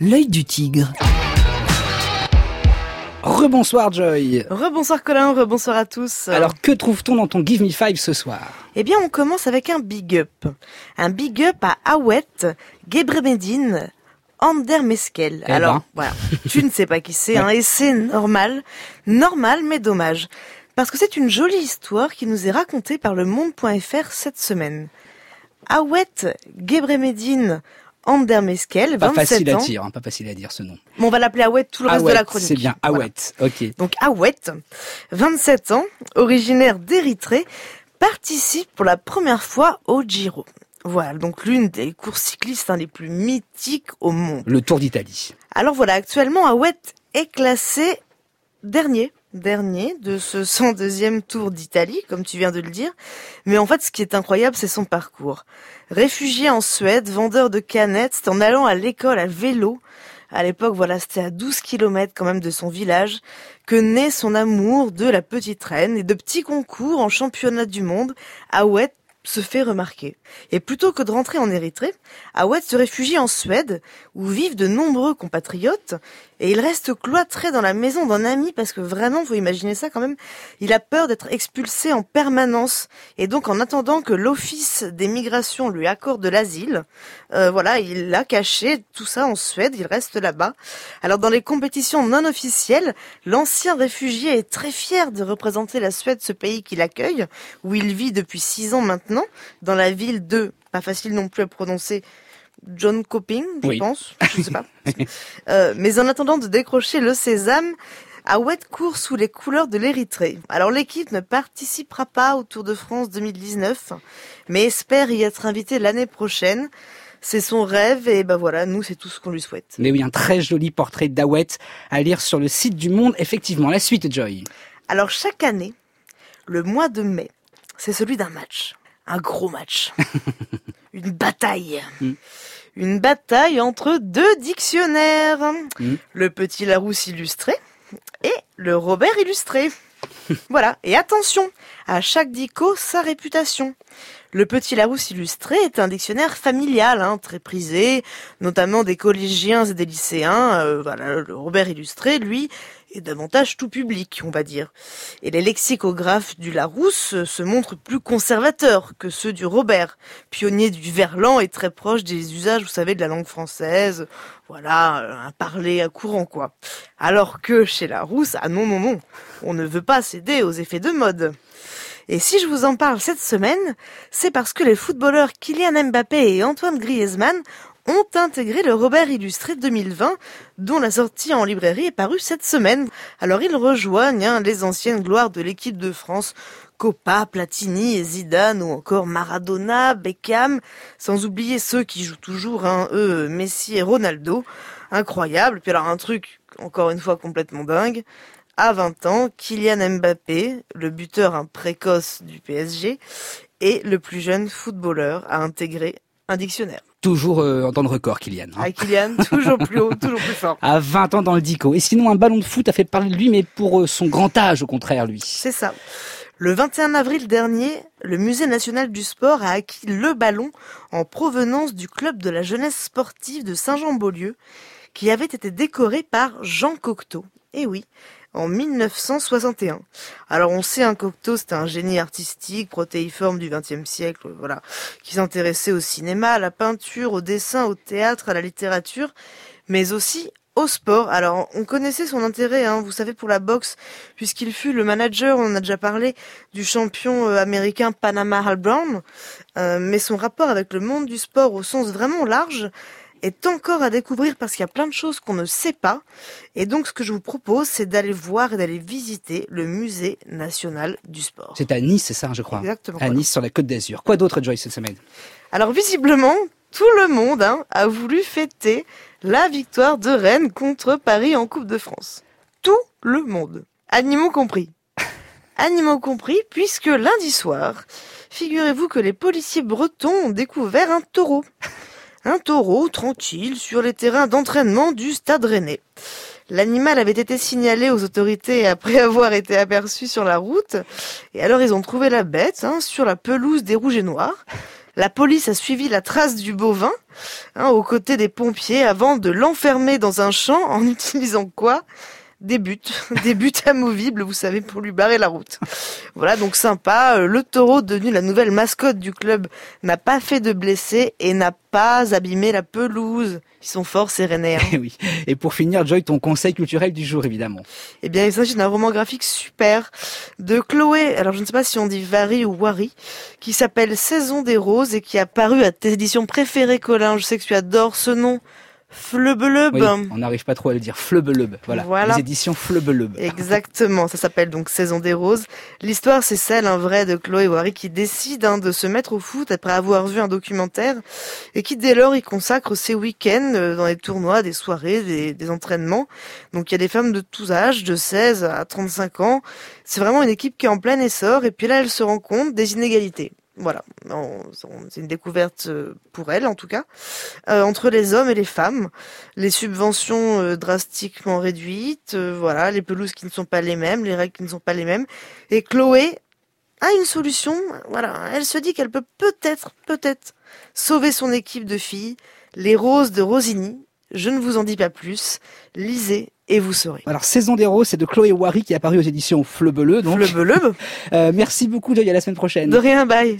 L'œil du tigre. Rebonsoir Joy. Rebonsoir Colin, rebonsoir à tous. Alors que trouve-t-on dans ton Give Me Five ce soir? Eh bien on commence avec un big up. Un big up à Awet, Gebremedine, Ander Meskel. Eh Alors ben. voilà, tu ne sais pas qui c'est, hein, et c'est normal. Normal mais dommage. Parce que c'est une jolie histoire qui nous est racontée par le monde.fr cette semaine. Awet Gebremedine Ander Meskel, Pas 27 facile à ans. dire, hein, pas facile à dire ce nom. Bon, on va l'appeler Awet tout le reste de la chronique. c'est bien, Voilà. Awet, ok. Donc Awet, 27 ans, originaire d'Érythrée, participe pour la première fois au Giro. Voilà, donc l'une des courses cyclistes hein, les plus mythiques au monde. Le Tour d'Italie. Alors voilà, actuellement Awet est classé dernier, dernier de ce 102e Tour d'Italie, comme tu viens de le dire. Mais en fait, ce qui est incroyable, c'est son parcours. Réfugié en Suède, vendeur de canettes, c'est en allant à l'école à vélo. À l'époque, voilà, c'était à 12 kilomètres quand même de son village que naît son amour de la petite reine et de petits concours en championnat du monde. Awet se fait remarquer. Et plutôt que de rentrer en Érythrée, Awet se réfugie en Suède, où vivent de nombreux compatriotes, et il reste cloîtré dans la maison d'un ami parce que vraiment, faut imaginer ça quand même, il a peur d'être expulsé en permanence. Et donc, en attendant que l'office des migrations lui accorde l'asile, euh, voilà, il a caché tout ça en Suède, il reste là-bas. Alors, dans les compétitions non officielles, l'ancien réfugié est très fier de représenter la Suède, ce pays qu'il accueille, où il vit depuis six ans maintenant, dans la ville de, pas facile non plus à prononcer, John Coping, je Oui. pense, je sais pas. Euh, mais en attendant de décrocher le sésame, Awet court sous les couleurs de l'Érythrée. Alors l'équipe ne participera pas au Tour de France 2019, mais espère y être invitée l'année prochaine. C'est son rêve et ben voilà, nous c'est tout ce qu'on lui souhaite. Mais oui, un très joli portrait d'Awet à lire sur le site du Monde. Effectivement, la suite, Joy. Alors chaque année, le mois de mai, c'est celui d'un match. Un gros match. Une bataille. Mm. Une bataille entre deux dictionnaires. Mm. Le petit Larousse illustré et le Robert illustré. voilà. Et attention, à chaque dico, sa réputation. Le Petit Larousse illustré est un dictionnaire familial, hein, très prisé, notamment des collégiens et des lycéens. Euh, voilà, le Robert illustré, lui, est davantage tout public, on va dire. Et les lexicographes du Larousse se montrent plus conservateurs que ceux du Robert, pionnier du verlan et très proche des usages, vous savez, de la langue française. Voilà, euh, un parler à courant, quoi. Alors que chez Larousse, ah non, non, non, on ne veut pas céder aux effets de mode. Et si je vous en parle cette semaine, c'est parce que les footballeurs Kylian Mbappé et Antoine Griezmann ont intégré le Robert Illustré 2020, dont la sortie en librairie est parue cette semaine. Alors ils rejoignent hein, les anciennes gloires de l'équipe de France, Copa, Platini et Zidane, ou encore Maradona, Beckham, sans oublier ceux qui jouent toujours, hein, eux, Messi et Ronaldo. Incroyable. Puis alors un truc, encore une fois, complètement dingue. À 20 ans, Kylian Mbappé, le buteur un précoce du PSG, est le plus jeune footballeur à intégrer un dictionnaire. Toujours euh, dans le record, Kylian. hein. Ah, Kylian, toujours plus haut, toujours plus fort. À 20 ans dans le dico. Et sinon, un ballon de foot a fait parler de lui, mais pour euh, son grand âge, au contraire, lui. C'est ça. Le 21 avril dernier, le Musée national du sport a acquis le ballon en provenance du club de la jeunesse sportive de Saint-Jean-Beaulieu, qui avait été décoré par Jean Cocteau. Eh oui, en 1961. Alors on sait un Cocteau, c'était un génie artistique, protéiforme du XXe siècle, voilà, qui s'intéressait au cinéma, à la peinture, au dessin, au théâtre, à la littérature, mais aussi au sport. Alors, on connaissait son intérêt, hein, vous savez, pour la boxe, puisqu'il fut le manager, on en a déjà parlé, du champion euh, américain Panama Hal Brown. Euh, mais son rapport avec le monde du sport au sens vraiment large est encore à découvrir parce qu'il y a plein de choses qu'on ne sait pas. Et donc, ce que je vous propose, c'est d'aller voir et d'aller visiter le musée national du sport. C'est à Nice, c'est ça, je crois. Exactement. À Nice, sur la Côte d'Azur. Quoi d'autre, Joy, cette semaine? Alors visiblement, tout le monde hein, a voulu fêter la victoire de Rennes contre Paris en Coupe de France. Tout le monde. Animaux compris. Animaux compris, puisque lundi soir, figurez-vous que les policiers bretons ont découvert un taureau. Un taureau tranquille sur les terrains d'entraînement du stade rennais. L'animal avait été signalé aux autorités après avoir été aperçu sur la route. Et alors ils ont trouvé la bête hein, sur la pelouse des rouges et noirs. La police a suivi la trace du bovin hein, aux côtés des pompiers avant de l'enfermer dans un champ en utilisant quoi? Des buts, des buts amovibles, vous savez, pour lui barrer la route. Voilà, donc sympa. Euh, le taureau, devenu la nouvelle mascotte du club, n'a pas fait de blessés et n'a pas abîmé la pelouse. Ils sont forts, ces Rennais. Eh oui. Et pour finir, Joy, ton conseil culturel du jour, évidemment. Eh bien, il s'agit d'un roman graphique super de Chloé, alors je ne sais pas si on dit Vary ou Wari, qui s'appelle Saison des roses et qui a paru à tes éditions préférées, Colin. Je sais que tu adores ce nom. Fleubelub. Oui, on n'arrive pas trop à le dire. Fleubelub. Voilà. Voilà. Les éditions. Exactement. Ça s'appelle donc Saison des roses. L'histoire, c'est celle, un vrai, de Chloé Wary qui décide hein, de se mettre au foot après avoir vu un documentaire et qui, dès lors, y consacre ses week-ends euh, dans les tournois, des soirées, des, des entraînements. Donc, il y a des femmes de tous âges, de 16 à 35 ans. C'est vraiment une équipe qui est en plein essor. Et puis là, elle se rend compte des inégalités voilà, c'est une découverte euh, pour elle en tout cas, euh, entre les hommes et les femmes, les subventions euh, drastiquement réduites, voilà, les pelouses qui ne sont pas les mêmes, les règles qui ne sont pas les mêmes, et Chloé a une solution, voilà, elle se dit qu'elle peut peut-être, peut-être sauver son équipe de filles, les roses de Rosigny, je ne vous en dis pas plus, lisez et vous saurez. Alors, Saison des Roses, c'est de Chloé Wary qui est apparu aux éditions Fleubeleu. Donc. Euh, merci beaucoup, Joy, à la semaine prochaine. De rien, bye.